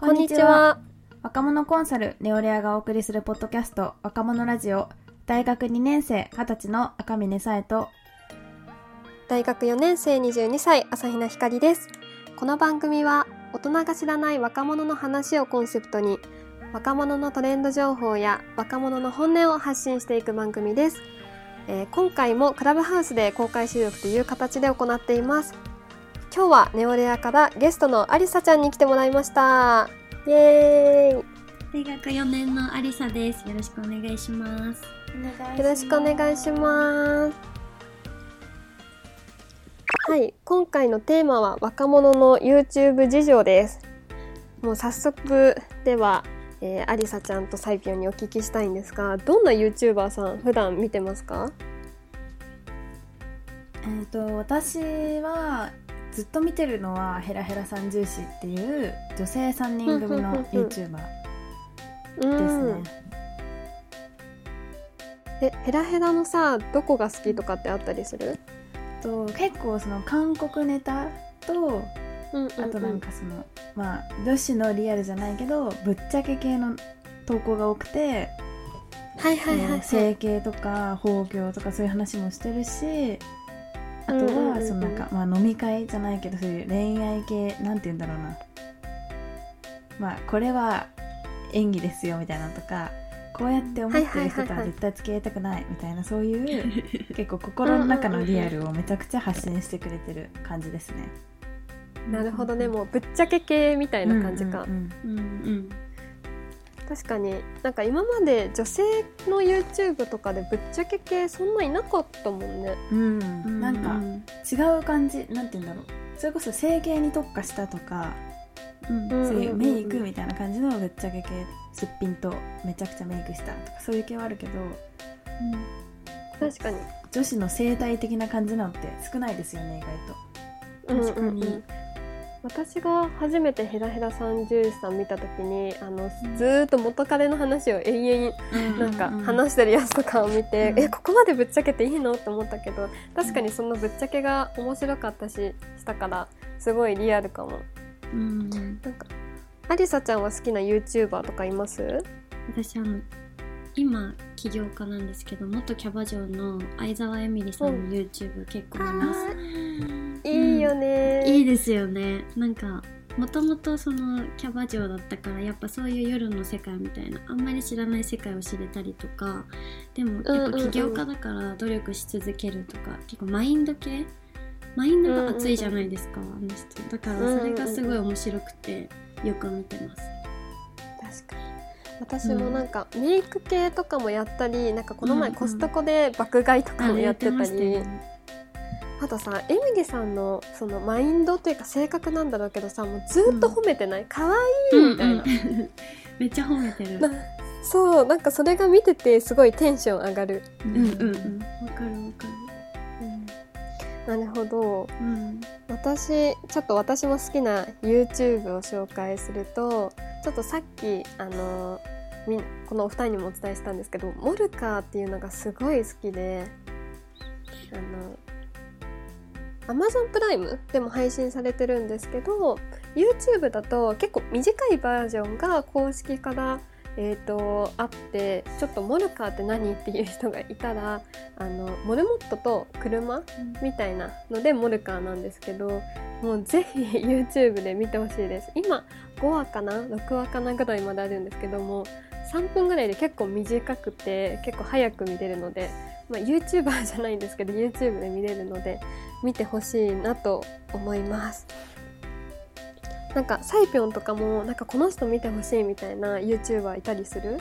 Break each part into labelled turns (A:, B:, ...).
A: こんにちは。若者コンサルネオレアがお送りするポッドキャスト若者ラジオ。大学2年生20歳の赤嶺さえと。
B: 大学4年生22歳朝比奈ひかりです。この番組は大人が知らない若者の話をコンセプトに若者のトレンド情報や若者の本音を発信していく番組です、えー今回もクラブハウスで公開収録という形で行っています今日はネオレアからゲストのアリサちゃんに来てもらいましたイエーイ
C: 大学4年のアリサです。よろしくお願いします。
B: よろしくお願いします。はい、今回のテーマは若者の YouTube 事情です。もう早速では、えー、アリサちゃんとサイピョンにお聞きしたいんですが、どんな YouTuber さん普段見てますか？
A: えっ、と私はずっと見てるのはヘラヘラ三重視っていう女性3人組の YouTuber
B: う
A: です
B: ん
A: ね。
B: え、ヘラヘラのさ、どこが好きとかってあったりする？
A: と結構その韓国ネタと
B: うんうん
A: あとなんかその、まあ女子のリアルじゃないけどぶっちゃけ系の投稿が多くて、
B: はいはいはい、はい。
A: 整形とか包協とかそういう話もしてるしあとはそのなんか、まあ、飲み会じゃないけどそういう恋愛系なんて言うんだろうなまあこれは演技ですよみたいなのとかこうやって思ってる人とは絶対付き合いたくないみたいなそういう結構心の中のリアルをめちゃくちゃ発信してくれてる感じですね。
B: なるほどね、もうぶっちゃけ系みたいな感じか。
A: うんうん
C: うんうん。
B: 確かに。なんか今まで女性の YouTube とかでぶっちゃけ系そんないなかったもんね。
A: うん。
C: うん。
A: なんか違う感じ。なんて言うんだろう。それこそ整形に特化したとか、
C: うん。
B: うん
A: そういうメイクみたいな感じのぶっちゃけ系すっぴんとめちゃくちゃメイクしたとかそういう系はあるけど
B: 確かに。
A: 女子の生態的な感じなのって少ないですよね意外と。
C: 確かに
B: うんうん。うん私が初めてヘラヘラ三十さん見た時にあのずーっと元彼の話を永遠になんか話してるやつとかを見て、
A: うん。
B: えここまでぶっちゃけていいの？って思ったけど確かにそのぶっちゃけが面白かったししたからすごいリアルかも。
C: うん。
B: なんかアリサちゃんは好きな YouTuber とかいます？
C: 私あの今起業家なんですけど元キャバ嬢の相沢エミリさんの YouTube 結構見ます、
B: いいよね。
C: いいですよね。なんかもともとそのキャバ嬢だったからやっぱそういう夜の世界みたいなあんまり知らない世界を知れたりとかでもやっぱ起業家だから努力し続けるとか、結構マインド系？マインドが熱いじゃないですか、あの人。だからそれがすごい面白くてよく見てます、
B: 確かに。私もなんか、メイク系とかもやったりなんかこの前
C: うんうん
B: コストコで爆買いとかもやってたり、
C: あましたよね
B: あとさエミリさんのそのマインドというか性格なんだろうけどさもうずっと褒めてない？可愛いみたいな、
C: うんうん めっちゃ褒めてる。
B: なそうなんかそれが見ててすごいテンション上がる、
C: うんうんうん。わかるわか
B: なるほど。
C: るうん。
B: 私ちょっと私も好きな YouTube を紹介するとちょっとさっきあのみこのお二人にもお伝えしたんですけどモルカーっていうのがすごい好きであの Amazon プライムでも配信されてるんですけど YouTube だと結構短いバージョンが公式からえー、とあってちょっとモルカーって何っていう人がいたらあのモルモットと車みたいなのでモルカーなんですけどもうぜひ YouTube で見てほしいです。今5話かな？6話かなぐらいまであるんですけども3分ぐらいで結構短くて結構早く見れるので、まあ、YouTuber じゃないんですけど YouTube で見れるので見てほしいなと思います。なんかサイピョンとかもなんかこの人見てほしいみたいな YouTuber いたりする？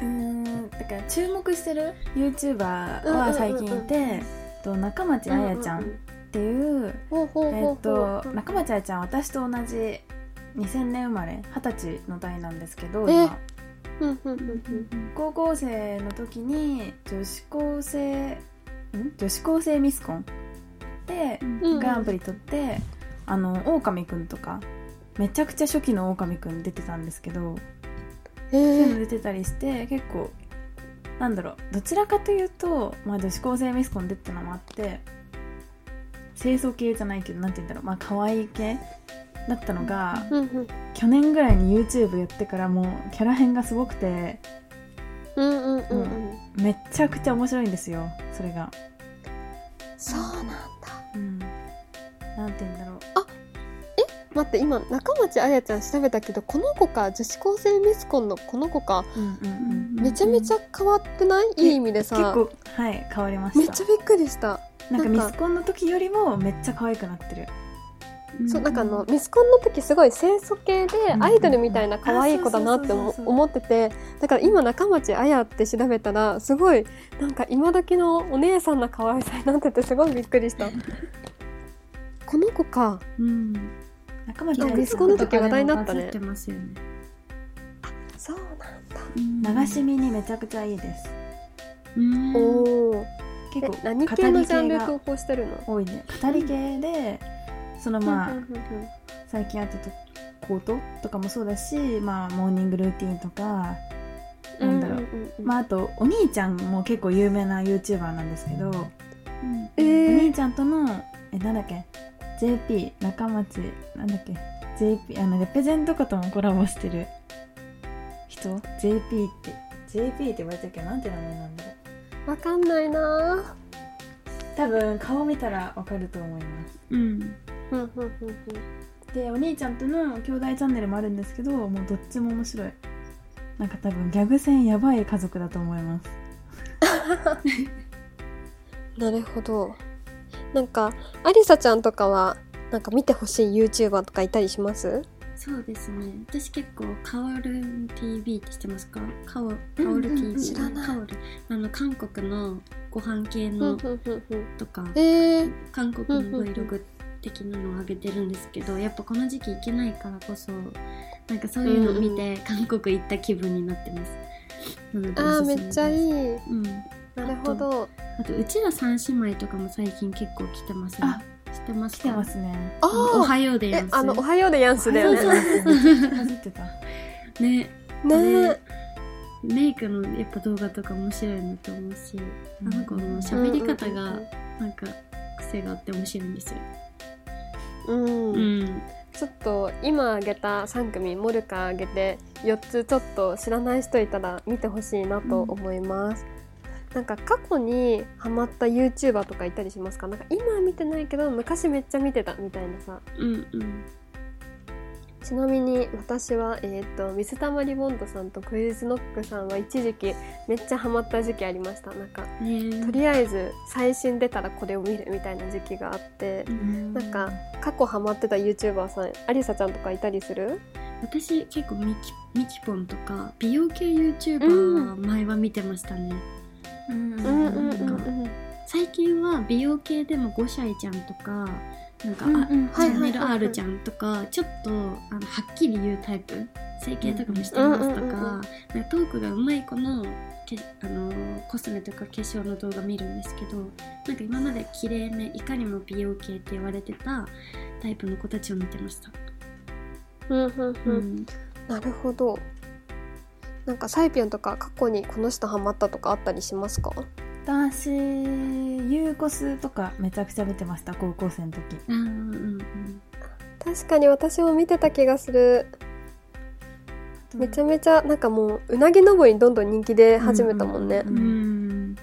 A: うーんだから注目してる YouTuber は最近いて、と中町あやちゃんっていう、えと中町あやちゃんは私と同じ2000年生まれ二十歳の代なんですけど
B: え？
A: 今。高校生の時に女子高生ん？女子高生ミスコン？で
B: うん
A: グランプリ取って、あの狼くんとかめちゃくちゃ初期の狼くん出てたんですけど
B: え
A: そういうの
B: ー
A: 出てたりして結構なんだろうどちらかというと、まあ、女子高生ミスコン出てたのもあって清楚系じゃないけどなんて言うんだろうまあ可愛い系だったのが、
B: うんうん。
A: 去年ぐらいに YouTube やってからもうキャラ編がすごくて
B: うんうんうんうん。
A: めっちゃくちゃ面白いんですよそれが。
B: そうなんだ。
A: うんなんて言うんだろう。
B: 待って今中町あやちゃん調べたけどこの子か女子高生ミスコンのこの子か。
A: うんうんうん
B: めちゃめちゃ変わってない？いい意味でさ。
A: 結構はい変わりました。
B: めっちゃびっくりした。
A: なんかミスコンの時よりもめっちゃ可愛くなってる。
B: そうなんかあのミスコンの時すごい清楚系で
A: うん
B: アイドルみたいな可愛い子だなって思っててだから今中町あやって調べたらすごいなんか今時のお姉さんな可愛さになっててすごいびっくりしたこの子か。
C: うん。
A: 仲間ちゃん
B: なんかミスコンの時話題になったね。
C: バズってますよね。
B: そうなんだ。
A: 流し見にめちゃくちゃいいです。
C: うん。
B: おお
A: 結構
B: え何系のジャンル
A: 語り系
B: 投稿してるの？
A: が多いね。語り系でそのまあ
B: うんうんうんうん
A: 最近あったとコートとかもそうだしまあモーニングルーティンとかなんだろう。
B: うんうんうん
A: まああとお兄ちゃんも結構有名な YouTuber なんですけど
C: うん
B: え
A: お兄
B: ー、
A: ちゃんとのえなんだっけ？JP 中町なんだっけ？JP あのレペゼンとかともコラボしてる。人？JP って。JP って言われてるけ？どなんて名前なんだろう？
B: わかんないな。
A: 多分顔見たらわかると思います。
C: うん。
B: うんうんうんうん。
A: でお兄ちゃんとの兄弟チャンネルもあるんですけどもうどっちも面白い。なんか多分ギャグ戦やばい家族だと思います。
B: なるほどなんかアリサちゃんとかはなんか見てほしい YouTuber とかいたりします？
C: そうですね。私結構カオル TV って知ってますか？カオカ
A: うんうん
C: オル TV、
B: 知らない。
C: カオル。あの韓国のご飯系
B: うん
C: の
B: うんうんうん。
C: とか
B: えー、
C: 韓国の Vlog 的なのを上げてるんですけどやっぱこの時期行けないからこそなんかそういうのを見て韓国行った気分になってます。なので
B: あー
C: おすすです。
B: めっちゃいい。
C: うん。
B: なるほど
C: あとうちら三姉妹とかも最近結構来てますね。
A: あ
C: 知ってますか？
A: 来てますね。
B: あ
C: おはようでやんす
B: えあの「おはようでやんす」だよ
A: そうそう。
B: ね。
A: そうめっちゃバズってた
C: ね。
B: ね。
C: ねメイクのやっぱ動画とか面白いなと思うしあの子の喋り方がなんか癖があって面白いんですよ。
B: うん、うん。
C: うん
B: ちょっと今あげた3組モルカあげて4つちょっと知らない人いたら見てほしいなと思います、なんか過去にハマった YouTuber とかいたりしますか？なんか今は見てないけど昔めっちゃ見てたみたいなさ。
C: うんうん。
B: ちなみに私は、えー、と水溜りボンドさんとクイズノックさんは一時期めっちゃハマった時期ありました。なんか
C: ね
B: とりあえず最新出たらこれを見るみたいな時期があってなんか過去ハマってた YouTuber さんアリサちゃんとかいたりする？
C: 私結構ミキミキポンとか美容系 YouTuber は前は見てましたね、
A: うん
B: うんうんうん
C: うん。最近は美容系でも5歳ちゃんとかなんか、
A: うん
C: あ
A: うん。
C: チャンネル R ちゃんとかちょっとあのはっきり言うタイプ。整形とかもしてますとか,、なんかトークがうまい子のけあのコスメとか化粧の動画見るんですけどなんか今まで綺麗めいかにも美容系って言われてたタイプの子たちを見てました、
B: うんうんう
C: うんん。
B: なるほどなんかサイピョンとか過去にこの人ハマったとかあったりしますか？
A: 私ユーコスとかめちゃくちゃ見てました高校生の時。
C: あーうんうん。
B: 確かに私も見てた気がする。めちゃめちゃなんかもううなぎ登りどんどん人気で始めたもんね、
A: う
C: うんうん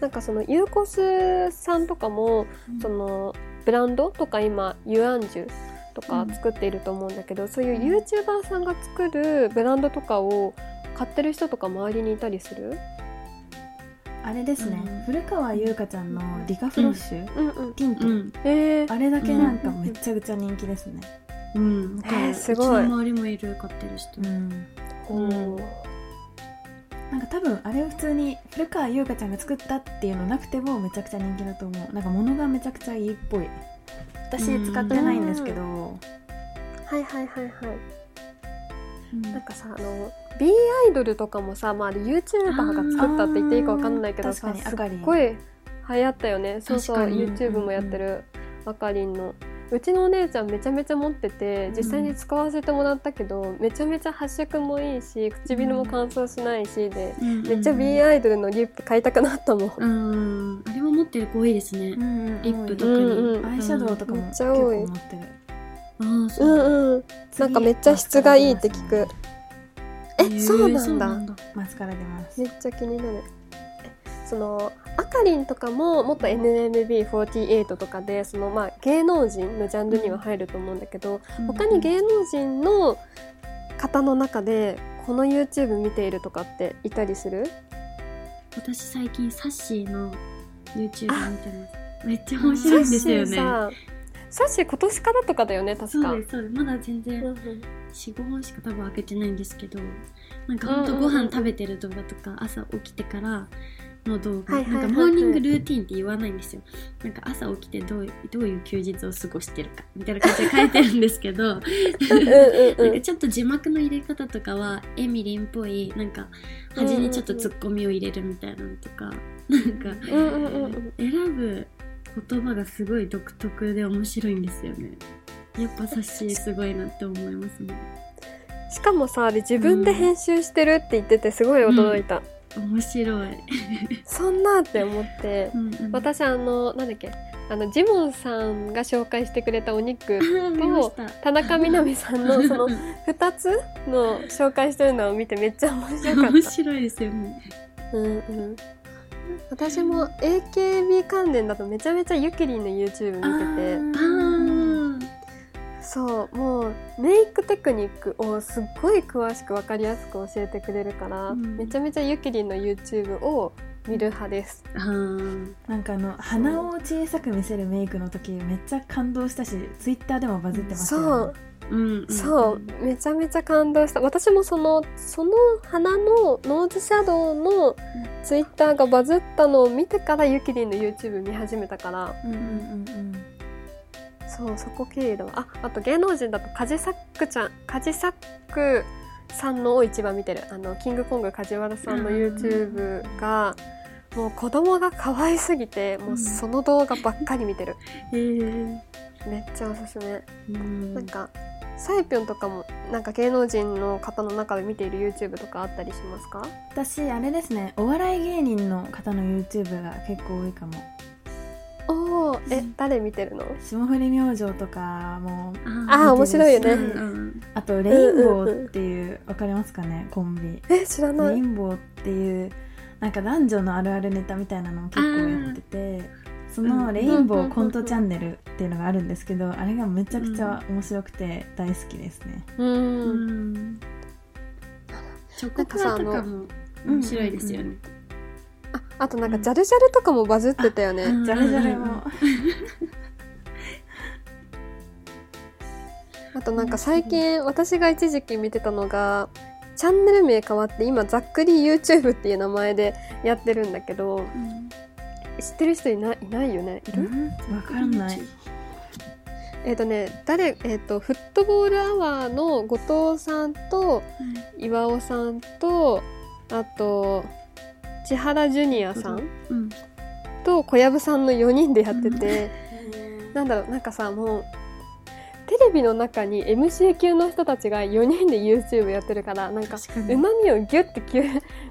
B: なんかそのユーコスさんとかもそのブランドとか今ユアンジュとか作っていると思うんだけど、そういう YouTuber さんが作るブランドとかを買ってる人とか周りにいたりする？
A: あれですね、
C: うん。
A: 古川優香ちゃんのリカフロッシュ、
B: うん。うん
A: ティント、
C: うん。
B: えー、
A: あれだけなんかめちゃくちゃ人気ですね。
C: うん、
B: えーすごい。
C: 周りもいる買ってる人、
A: うん。
B: おー。
A: なんか多分あれを普通に古川優香ちゃんが作ったっていうのなくてもめちゃくちゃ人気だと思う。なんか物がめちゃくちゃいいっぽい私使ってないんですけど、
B: はいはいはいはい。
C: うん。
B: なんかさあの B アイドルとかもさ、まあ、YouTuber が作ったって言っていいかわかんないけどさすっごい流行ったよね。そうそう YouTube もやってる。あかりんのうちのお姉ちゃんめちゃめちゃ持ってて実際に使わせてもらったけど、めちゃめちゃ発色もいいし唇も乾燥しないしで、
C: うん。
B: めっちゃ B アイドルのリップ買いたくなったもん、
C: うん。あれも持ってる子多いですね、
A: うんうん
C: リップとかに、
B: うんうん。
A: アイシャドウとかも
B: めっちゃ多い。
C: ああそう。う、
B: んうん。なんかめっちゃ質がいいって聞く。え
C: へー
B: そうなんだ。
A: マスカラ出ます。
B: めっちゃ気になる。えそのあかりんとかももっと NMB48 とかでそのまあ芸能人のジャンルには入ると思うんだけど、他に芸能人の方の中でこの YouTube 見ているとかっていたりする？
C: 私最近サッシーの YouTube 見てます。めっちゃ面白いんですよね。
B: サッシー今年からとかだよね確か。
C: そうですそうです。まだ全然
B: うんうん。
C: 45本しか多分開けてないんですけどなんかほんとご飯食べてる動画とか朝起きてからの動画、
B: はいはい
C: なんかモーニングルーティンって言わないんですよ。なんか朝起きてどうどういう休日を過ごしてるか。みたいな感じで書いてるんですけど。
B: うんうんう
C: なん。
B: ん
C: かちょっと字幕の入れ方とかはエミリンっぽいなんか端にちょっとツッコミを入れるみたいなのとか。なんか
B: うんうんうんうん。
C: 選ぶ言葉がすごい独特で面白いんですよね。やっぱサッシーすごいなって思いますね
B: しかもさあれ自分で編集してるって言っててすごい驚いた、
C: 面白い、
B: そんなって思って。
C: うんうん。
B: 私あのなんだっけ？あのジモンさんが紹介してくれたお肉
C: 見ました。
B: 田中みな実さんの その
C: うん
B: 2つの紹介してるのを見てめっちゃ面白か
C: 面
B: った。
C: 白いですよね。
B: うんうん、私も AKB 関連だとめちゃめちゃゆきりんの YouTube 見てて。
C: あー
B: そうもうメイクテクニックをすっごい詳しく分かりやすく教えてくれるから、
C: うん。
B: めちゃめちゃゆきりんの YouTube を見る派です。
C: あー。
A: なんかあの鼻を小さく見せるメイクの時めっちゃ感動したしツイッターでもバズってましたよ、ね、
C: う。んうん
B: そう。めちゃめちゃ感動した。私もそのその鼻のノーズシャドウのツイッターがバズったのを見てからゆきりんの YouTube 見始めたから。
A: うんうんうん
B: そうそこ経由だわああと芸能人だとカジサックちゃんカジサックさんのを一番見てる。あのキングコング梶原さんの
C: うん
B: YouTube がもう子供が可愛すぎてもうその動画ばっかり見てる。
C: へー。
B: めっちゃおすすめ。
C: うん。
B: なんかサイピョンとかもなんか芸能人の方の中で見ている YouTube とかあったりしますか？
A: 私あれですね。お笑い芸人の方の YouTube が結構多いかも
B: おおえ
C: うん。
B: 誰見てるの？
A: 霜降り明星とかも
B: あー。面白いよね。
C: うんうん。
A: あとレインボーっていうわかりますかね？コンビ。
B: え知らない。
A: レインボーっていうなんか男女のあるあるネタみたいなのを結構やっててそのレインボーコントチャンネルっていうのがあるんですけどあれがめちゃくちゃ面白くて大好きですね。
B: う
C: うん。んチョコプラとかも面白いですよね。
B: ああとなんかジャルジャルとかもバズってたよね、
C: うん。
A: ジャルジャルも。
B: あとなんか最近私が一時期見てたのがチャンネル名変わって今ざっくり YouTube っていう名前でやってるんだけど
C: うん。
B: 知ってる人いないいないよね？いる、
A: わかんない。
B: えっ、とね誰えっ、とフットボールアワーの後藤さんと岩尾さんとあと千原ジュニアさん
C: うん。
B: と小籔さんの4人でやってて、なんだろうなんかさもうテレビの中に MC 級の人たちが4人で YouTube やってるからなんかうまみをギュッてきゅ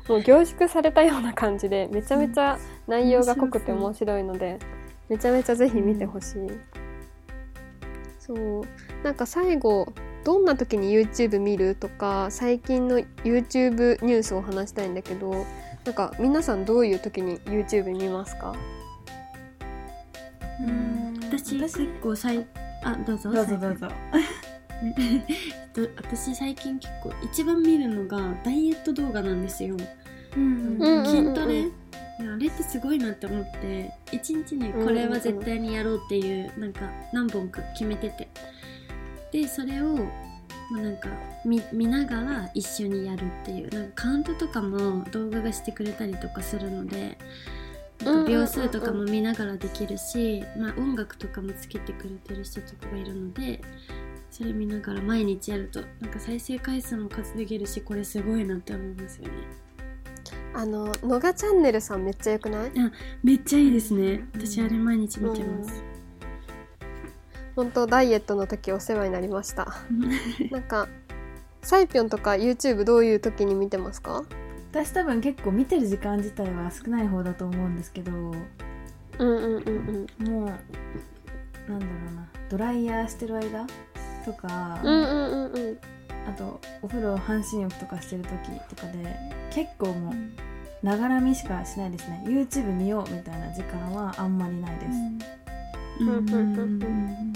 B: もう凝縮されたような感じでめちゃめちゃ内容が濃くて面白いのでめちゃめちゃぜひ見てほしい、そう。なんか最後どんな時に YouTube 見るとか最近の YouTube ニュースを話したいんだけどなんか皆さんどういう時に YouTube 見ますか？
A: うん
C: 私結構さいあどうぞ。
A: どうぞどうぞ。
C: えっと私最近結構一番見るのがダイエット動画なんですよ、
A: うん
B: うんうん
C: 筋トレ、いやあれってすごいなって思って一日にこれは絶対にやろうっていうなんか何本か決めてて。でそれをまあなんか見見ながら一緒にやるっていう。なんかカウントとかも動画がしてくれたりとかするのでなんか秒数とかも見ながらできるし、まあ、音楽とかもつけてくれてる人とかがいるのでそれ見ながら毎日やるとなんか再生回数も稼げるしこれすごいなって思いますよね。
B: あののがチャンネルさんめっちゃよくない？
C: めっちゃいいですね。
A: うん。
C: 私あれ毎日見てます、
B: 本当ダイエットの時お世話になりました。なんかサイピョンとか YouTube どういう時に見てますか？
A: 私多分結構見てる時間自体は少ない方だと思うんですけども
B: うんうんうんうん。
A: うなんだろうな。ドライヤーしてる間とか、
B: うんうんうんうん。
A: あとお風呂半身浴とかしてる時とかで結構もうながら見しかしないですね。YouTube 見ようみたいな時間はあんまりないです、
C: うん
B: うんうんうんうん。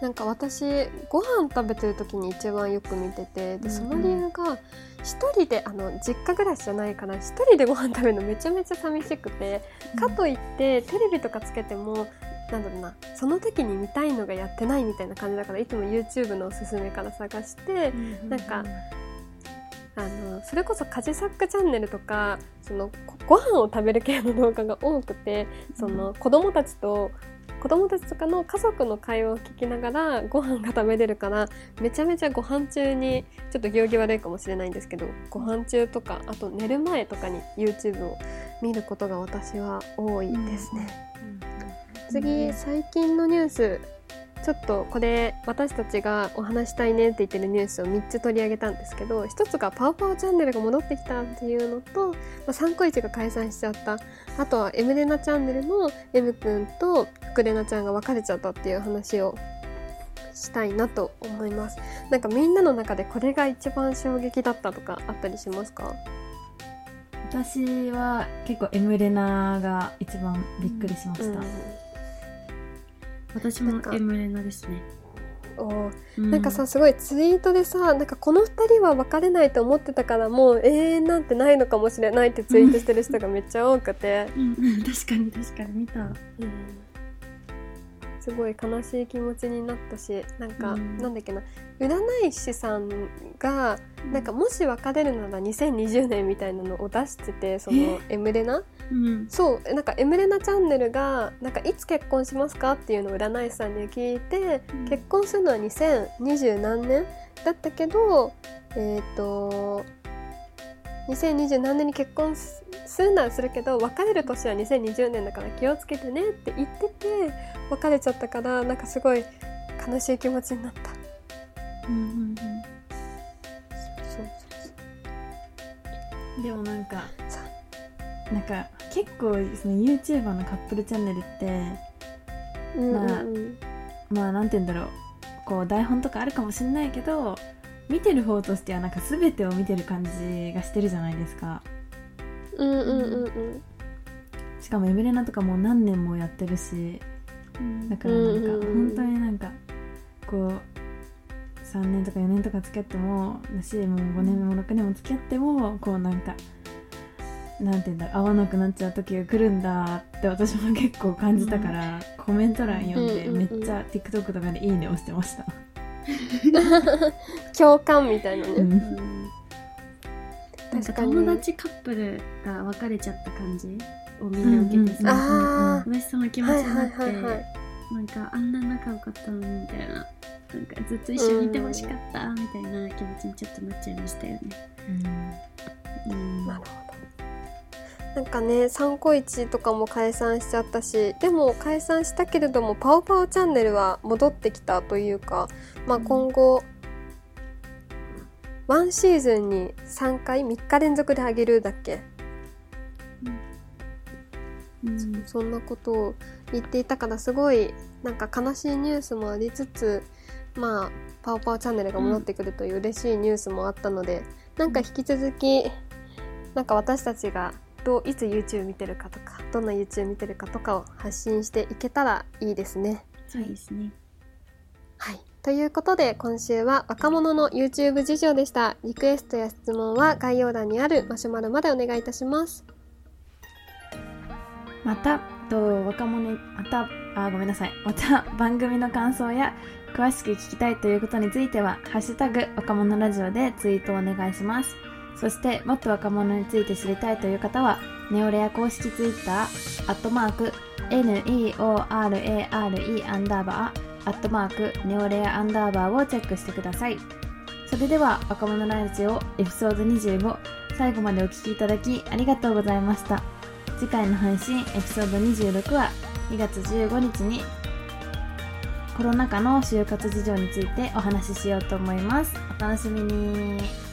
B: なんか私ご飯食べてる時に一番よく見ててでその理由が一人であの実家暮らしじゃないから一人でご飯食べるのめちゃめちゃ寂しくてかといってテレビとかつけてもなんだろうなその時に見たいのがやってないみたいな感じだからいつも YouTube のおすすめから探してなんかあのそれこそ家事作家チャンネルとかそのごご飯を食べる系の動画が多くてその子供たちと子供たちとかの家族の会話を聞きながらご飯が食べれるからめちゃめちゃご飯中にちょっと行儀悪いかもしれないんですけどご飯中とかあと寝る前とかに YouTube を見ることが私は多いですね。次最近のニュースちょっとこれ私たちがお話したいねって言ってるニュースを3つ取り上げたんですけど1つがパウパウチャンネルが戻ってきたっていうのと、まあ、サンコイチが解散しちゃった。あとはエムレナチャンネルの M くんと福レナちゃんが別れちゃったっていう話をしたいなと思います。なんかみんなの中でこれが一番衝撃だったとかあったりしますか？
A: 私は結構エムレナが一番びっくりしました、
B: うん
C: 私も
B: なんか。
C: エムレナですね、
B: おー。
C: う
B: なんかさすごいツイートでさなんかこの2人は別れないと思ってたからもう永遠なんてないのかもしれないってツイートしてる人がめっちゃ多くて、
C: うんうん、確かに確かに見た。
B: すごい悲しい気持ちになったしなんか、
C: うん。
B: なんだっけな。占い師さんがなんかもし別れるなら2020年みたいなのを出しててそのエムレナ
C: うん。
B: そうえなんかエムレナチャンネルがなんかいつ結婚しますかっていうのを占い師さんに聞いて、
C: うん。
B: 結婚するのは2020何年だったけどえっ、と2020何年に結婚すするならするけど別れる年は2020年だから気をつけてねって言ってて別れちゃったからなんかすごい悲しい気持ちになった。
C: うんうん
B: そう
A: でもなんか
B: さ
A: なんか結構その YouTuber のカップルチャンネルって
B: そううんうん
A: まあ
B: うん。
A: まあなんて言うんだろうこう台本とかあるかもしれないけど見てる方としてはなんか全てを見てる感じがしてるじゃないですか。
B: うんうんうんうん。
A: しかもエムレナとかもう何年もやってるし
C: うん
A: だからなんか本当になんかこう3年とか4年とか付き合ってもだしもう5年も6年も付き合ってもこうなんかなんて言うんだろう合わなくなっちゃう時が来るんだって私も結構感じたから、コメント欄読んで
B: うんうんうん。
A: めっちゃ TikTok とかで「いいね」押してました、
B: 共感みたいなね、
A: うん。
C: なんか
B: 確かに。
C: 友達カップルが別れちゃった感じをみんな受けて
A: うん
C: さ、
B: あ
C: 私その気持ち
B: はいは
C: にないって、
B: はいはい
C: なんかあんな仲良かったのにみたいななんかずっと一緒にいてほしかったみたいな気持ちにちょっとなっちゃいましたよね。うん。
B: なるほどなんかね「三個一とかも解散しちゃったしでも解散したけれども「パオパオチャンネル」は戻ってきたというか、まあ、
C: うん。
B: 今後、ワンシーズンに3回3日連続であげるだっけ、
C: うん。
B: そんなことを言っていたからすごいなんか悲しいニュースもありつつまあパオパオチャンネルが戻ってくるという嬉しいニュースもあったので、なんか引き続きなんか私たちがどういつ YouTube 見てるかとかどんな YouTube 見てるかとかを発信していけたらいいですね。
C: そうですね。
B: はい。ということで今週は若者の YouTube 事情でした。リクエストや質問は概要欄にあるマシュマロまでお願いいたします。
A: またと若者またあごめんなさいまた番組の感想や詳しく聞きたいということについては「ハッシュタグ若者ラジオ」でツイートをお願いしますそしてもっと若者について知りたいという方はネオレア公式ツイッターアットマーク NEORARE アンダーバーアットマークネオレアアンダーバーをチェックしてください。それでは若者ラジオエピソード25最後までお聞きいただきありがとうございました。次回の配信エピソード26は2月15日にコロナ禍の就活事情についてお話ししようと思います。お楽しみに。